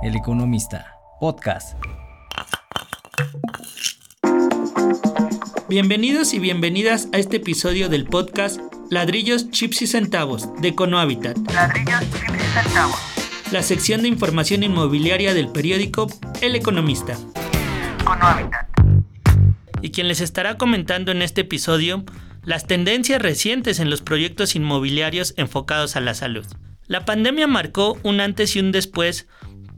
El Economista, podcast. Bienvenidos y bienvenidas a este episodio del podcast Ladrillos, Chips y Centavos de Econohabitat. Ladrillos, chips y centavos. La sección de información inmobiliaria del periódico El Economista. Econohabitat. Y quien les estará comentando en este episodio las tendencias recientes en los proyectos inmobiliarios enfocados a la salud. La pandemia marcó un antes y un después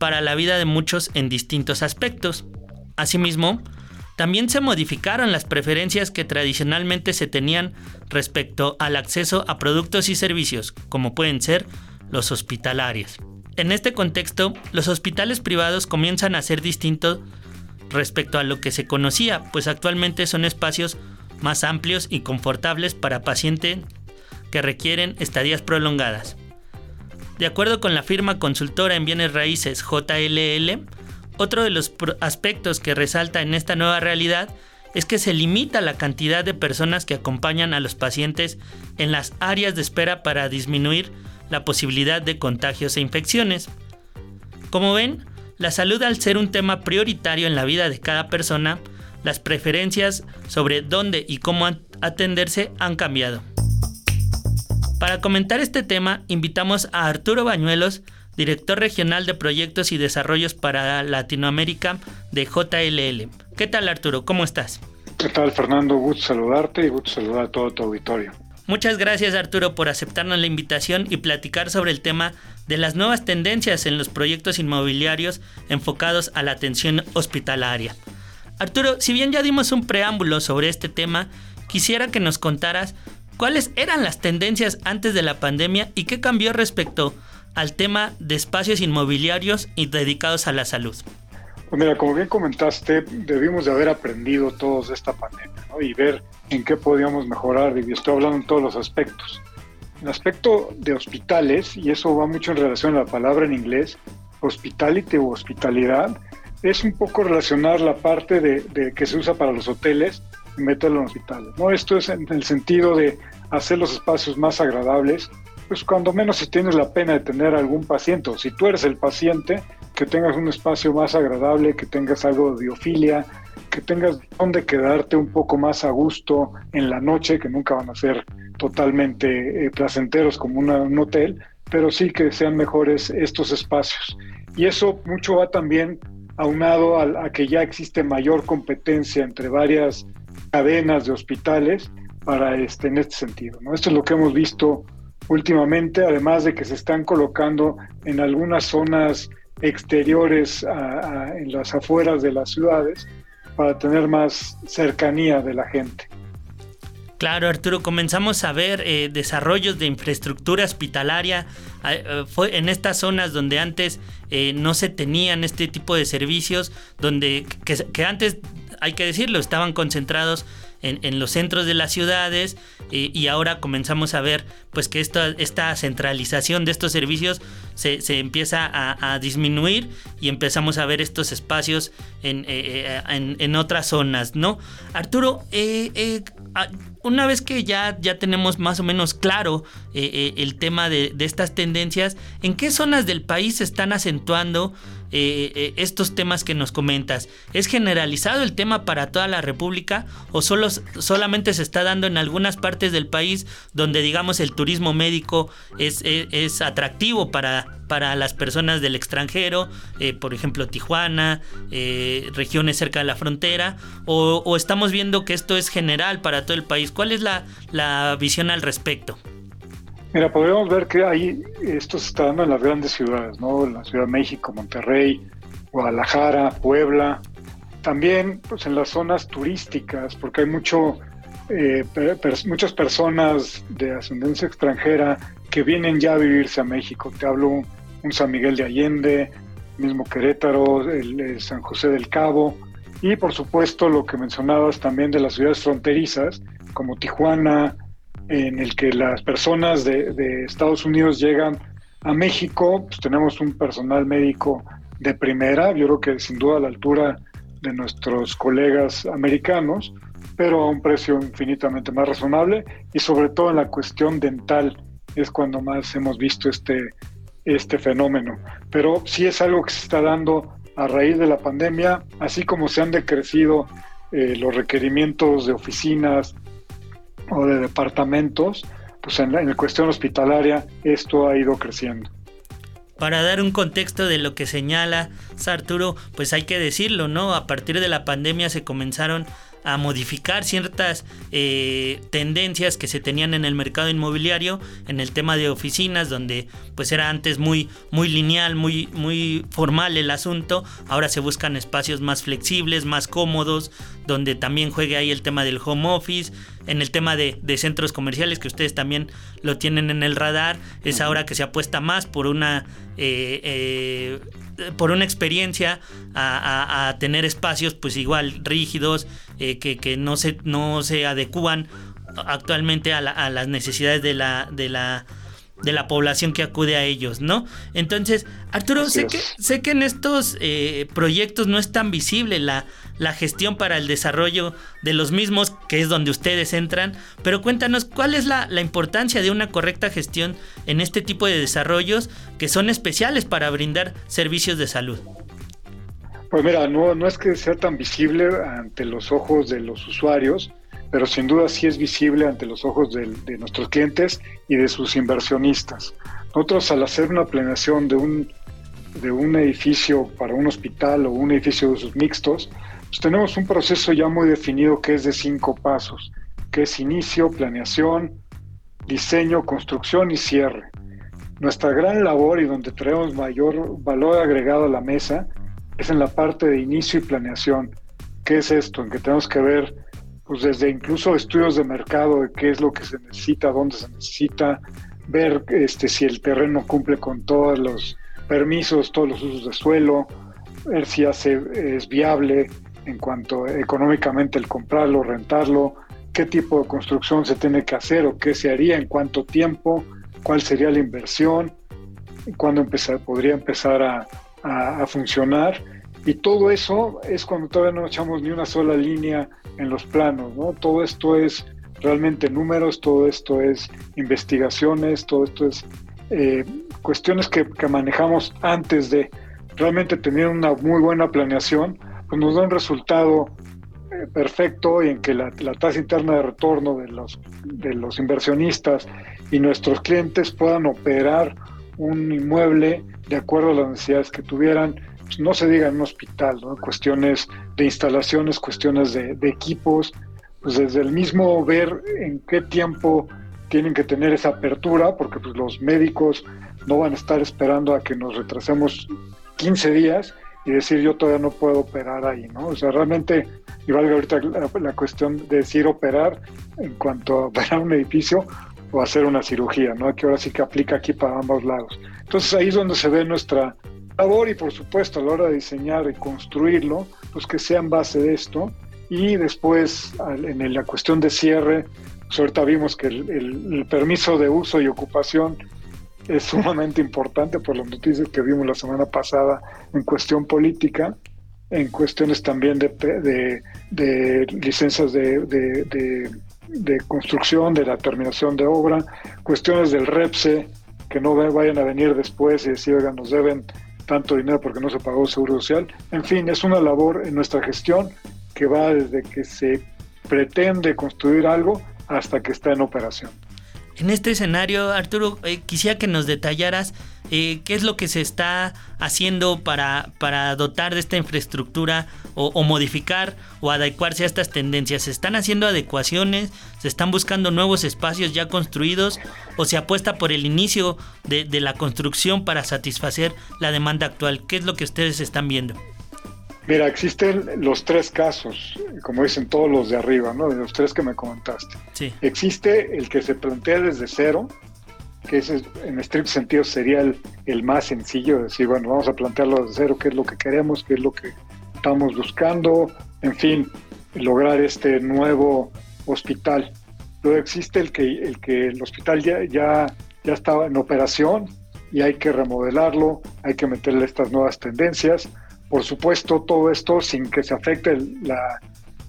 para la vida de muchos en distintos aspectos. Asimismo, también se modificaron las preferencias que tradicionalmente se tenían respecto al acceso a productos y servicios, como pueden ser los hospitalarios. En este contexto, los hospitales privados comienzan a ser distintos respecto a lo que se conocía, pues actualmente son espacios más amplios y confortables para pacientes que requieren estadías prolongadas. De acuerdo con la firma consultora en bienes raíces JLL, otro de los aspectos que resalta en esta nueva realidad es que se limita la cantidad de personas que acompañan a los pacientes en las áreas de espera para disminuir la posibilidad de contagios e infecciones. Como ven, la salud al ser un tema prioritario en la vida de cada persona, las preferencias sobre dónde y cómo atenderse han cambiado. Para comentar este tema, invitamos a Arturo Bañuelos, director regional de proyectos y desarrollos para Latinoamérica de JLL. ¿Qué tal Arturo? ¿Cómo estás? ¿Qué tal Fernando? Gusto saludarte y gusto saludar a todo tu auditorio. Muchas gracias Arturo por aceptarnos la invitación y platicar sobre el tema de las nuevas tendencias en los proyectos inmobiliarios enfocados a la atención hospitalaria. Arturo, si bien ya dimos un preámbulo sobre este tema, quisiera que nos contaras cuáles eran las tendencias antes de la pandemia y qué cambió respecto al tema de espacios inmobiliarios y dedicados a la salud. Pues mira, como bien comentaste, debimos de haber aprendido todos de esta pandemia y ver en qué podíamos mejorar, y estoy hablando en todos los aspectos. El aspecto de hospitales, y eso va mucho en relación a la palabra en inglés, hospitality o hospitalidad, es un poco relacionar la parte de, que se usa para los hoteles meterlo en hospitales. ¿no? Esto es en el sentido de hacer los espacios más agradables, pues cuando menos si tienes la pena de tener algún paciente, si tú eres el paciente, que tengas un espacio más agradable, que tengas algo de biofilia, que tengas donde quedarte un poco más a gusto en la noche, que nunca van a ser totalmente eh, placenteros como un hotel, pero sí que sean mejores estos espacios. Y eso mucho va también aunado a, a, que ya existe mayor competencia entre varias cadenas de hospitales para este, en este sentido. ¿no? Esto es lo que hemos visto últimamente, además de que se están colocando en algunas zonas exteriores en las afueras de las ciudades para tener más cercanía de la gente. Claro, Arturo, comenzamos a ver eh, desarrollos de infraestructura hospitalaria eh, fue en estas zonas donde antes eh, no se tenían este tipo de servicios, donde que antes, hay que decirlo, estaban concentrados en, los centros de las ciudades eh, y ahora comenzamos a ver pues que esta, esta centralización de estos servicios se, empieza a, disminuir y empezamos a ver estos espacios en, eh, eh, en, otras zonas, ¿no? Arturo, una vez que ya, ya tenemos más o menos claro el tema de, de estas tendencias, ¿en qué zonas del país se están acentuando eh, eh, estos temas que nos comentas? ¿Es generalizado el tema para toda la República o solo, solamente se está dando en algunas partes del país donde digamos el turismo médico es, es, atractivo para, para las personas del extranjero, eh, por ejemplo Tijuana, regiones cerca de la frontera, o, estamos viendo que esto es general para todo el país? ¿Cuál es la, la visión al respecto? Mira, podríamos ver que ahí esto se está dando en las grandes ciudades, ¿no? La Ciudad de México, Monterrey, Guadalajara, Puebla. También pues, en las zonas turísticas, porque hay mucho, eh, muchas personas de ascendencia extranjera que vienen ya a vivirse a México. Te hablo un, San Miguel de Allende, mismo Querétaro, el, San José del Cabo, y por supuesto lo que mencionabas también de las ciudades fronterizas, como Tijuana, en el que las personas de, Estados Unidos llegan a México, pues tenemos un personal médico de primera, yo creo que sin duda a la altura de nuestros colegas americanos, pero a un precio infinitamente más razonable y sobre todo en la cuestión dental es cuando más hemos visto este, este fenómeno. Pero sí es algo que se está dando a raíz de la pandemia, así como se han decrecido eh, los requerimientos de oficinas o de departamentos, pues en la, cuestión hospitalaria esto ha ido creciendo. Para dar un contexto de lo que señala Arturo, pues hay que decirlo, ¿no? A partir de la pandemia se comenzaron a modificar ciertas eh, tendencias que se tenían en el mercado inmobiliario, en el tema de oficinas, donde pues era antes muy, muy lineal, muy, muy formal el asunto, ahora se buscan espacios más flexibles, más cómodos, donde también juegue ahí el tema del home office, en el tema de, centros comerciales, que ustedes también lo tienen en el radar, es ahora que se apuesta más por una... Eh, eh, por una experiencia a, tener espacios pues igual rígidos eh, que, no se no se adecúan actualmente a, las necesidades de la de la de la población que acude a ellos, ¿no? Entonces, Arturo, sé que, sé que en estos eh, proyectos no es tan visible la, la gestión para el desarrollo de los mismos, que es donde ustedes entran, pero cuéntanos cuál es la, importancia de una correcta gestión en este tipo de desarrollos que son especiales para brindar servicios de salud. Pues mira, no, no es que sea tan visible ante los ojos de los usuarios, pero sin duda sí es visible ante los ojos de, nuestros clientes y de sus inversionistas. Nosotros al hacer una planeación de un, de un edificio para un hospital o un edificio de usos mixtos, pues tenemos un proceso ya muy definido que es de cinco pasos, que es inicio, planeación, diseño, construcción y cierre. Nuestra gran labor y donde traemos mayor valor agregado a la mesa es en la parte de inicio y planeación. ¿Qué es esto? En que tenemos que ver, pues desde incluso estudios de mercado de qué es lo que se necesita, dónde se necesita, ver este, si el terreno cumple con todos los permisos, todos los usos de suelo, ver si hace, es viable, en cuanto económicamente el comprarlo, rentarlo, qué tipo de construcción se tiene que hacer o qué se haría, en cuánto tiempo, cuál sería la inversión, cuándo empezar, podría empezar a, funcionar. Y todo eso es cuando todavía no echamos ni una sola línea en los planos, ¿no? Todo esto es realmente números, todo esto es investigaciones, todo esto es eh, cuestiones que, manejamos antes de realmente tener una muy buena planeación pues nos da un resultado eh, perfecto en que la, tasa interna de retorno de los, de los inversionistas y nuestros clientes puedan operar un inmueble de acuerdo a las necesidades que tuvieran, no se diga en un hospital, ¿no? cuestiones de instalaciones, cuestiones de, equipos, pues desde el mismo ver en qué tiempo tienen que tener esa apertura, porque pues los médicos no van a estar esperando a que nos retrasemos 15 días, y decir yo todavía no puedo operar ahí, ¿no? O sea, realmente, y valga ahorita la, cuestión de decir operar en cuanto a operar un edificio o hacer una cirugía, ¿no? Que ahora sí que aplica aquí para ambos lados. Entonces ahí es donde se ve nuestra labor y por supuesto a la hora de diseñar y construirlo, pues que sea en base de esto. Y después en la cuestión de cierre, pues ahorita vimos que el permiso de uso y ocupación es sumamente importante por las noticias que vimos la semana pasada en cuestión política, en cuestiones también de, de, licencias de, de, construcción, de la terminación de obra, cuestiones del REPSE, que no vayan a venir después y decir, oigan, nos deben tanto dinero porque no se pagó el seguro social. En fin, es una labor en nuestra gestión que va desde que se pretende construir algo hasta que está en operación. En este escenario, Arturo, eh, quisiera que nos detallaras eh, qué es lo que se está haciendo para, para dotar de esta infraestructura o, modificar o adecuarse a estas tendencias. ¿Se están haciendo adecuaciones? ¿Se están buscando nuevos espacios ya construidos? ¿O se apuesta por el inicio de, de la construcción para satisfacer la demanda actual? ¿Qué es lo que ustedes están viendo? Mira, existen los tres casos, como dicen todos los de arriba, ¿no? De los tres que me comentaste. Sí. Existe el que se plantea desde cero, que ese en estricto sentido sería el, más sencillo, decir, bueno, vamos a plantearlo desde cero, qué es lo que queremos, qué es lo que estamos buscando, en fin, lograr este nuevo hospital. Luego existe el que el, que el hospital ya, ya, ya estaba en operación y hay que remodelarlo, hay que meterle estas nuevas tendencias por supuesto, todo esto sin que se afecte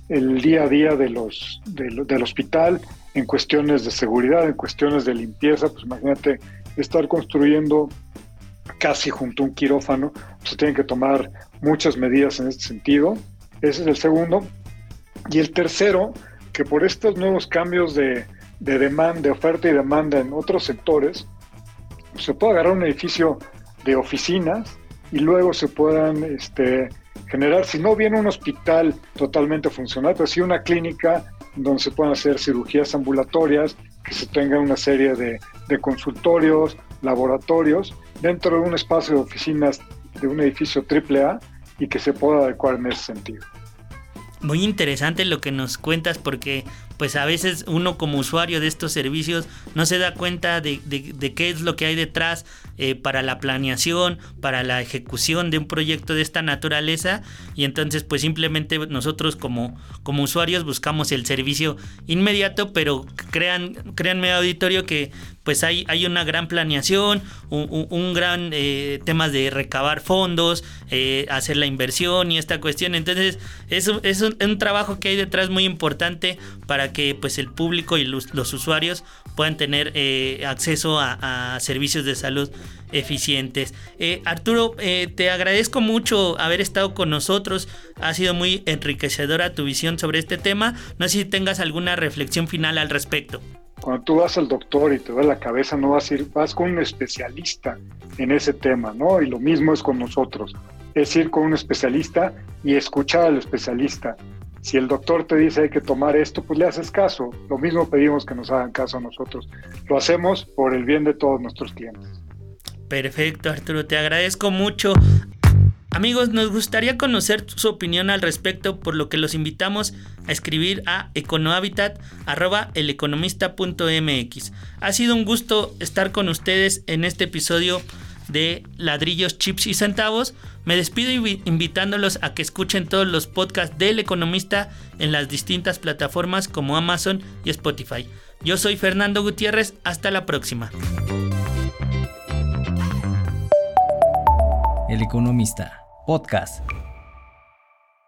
el, día a día de los, del hospital en cuestiones de seguridad, en cuestiones de limpieza. Pues imagínate estar construyendo casi junto a un quirófano, se tienen que tomar muchas medidas en este sentido. Ese es el segundo. Y el tercero, que por estos nuevos cambios de, de demanda, de oferta y demanda en otros sectores, se puede agarrar un edificio de oficinas y luego se puedan este, generar, si no viene un hospital totalmente funcional, pero sí una clínica donde se puedan hacer cirugías ambulatorias, que se tenga una serie de, consultorios, laboratorios, dentro de un espacio de oficinas de un edificio AAA y que se pueda adecuar en ese sentido. Muy interesante lo que nos cuentas porque pues a veces uno como usuario de estos servicios no se da cuenta de, qué es lo que hay detrás eh, para la planeación, para la ejecución de un proyecto de esta naturaleza y entonces pues simplemente nosotros como, como usuarios buscamos el servicio inmediato, pero crean, créanme auditorio que pues hay, hay una gran planeación, un, gran eh, tema de recabar fondos, eh, hacer la inversión y esta cuestión. Entonces es, es un trabajo que hay detrás muy importante para que pues el público y los, usuarios puedan tener eh, acceso a, servicios de salud eficientes. Eh, Arturo, eh, te agradezco mucho haber estado con nosotros. Ha sido muy enriquecedora tu visión sobre este tema. No sé si tengas alguna reflexión final al respecto. Cuando tú vas al doctor y te da la cabeza, no vas a ir, vas con un especialista en ese tema, ¿no? Y lo mismo es con nosotros. Es ir con un especialista y escuchar al especialista si el doctor te dice hay que tomar esto, pues le haces caso. Lo mismo pedimos que nos hagan caso a nosotros. Lo hacemos por el bien de todos nuestros clientes. Perfecto, Arturo, te agradezco mucho. Amigos, nos gustaría conocer su opinión al respecto, por lo que los invitamos a escribir a econohabitat.eleconomista.mx. Ha sido un gusto estar con ustedes en este episodio de ladrillos, chips y centavos. Me despido invitándolos a que escuchen todos los podcasts del economista en las distintas plataformas como Amazon y Spotify. Yo soy Fernando Gutiérrez, hasta la próxima. El economista, podcast.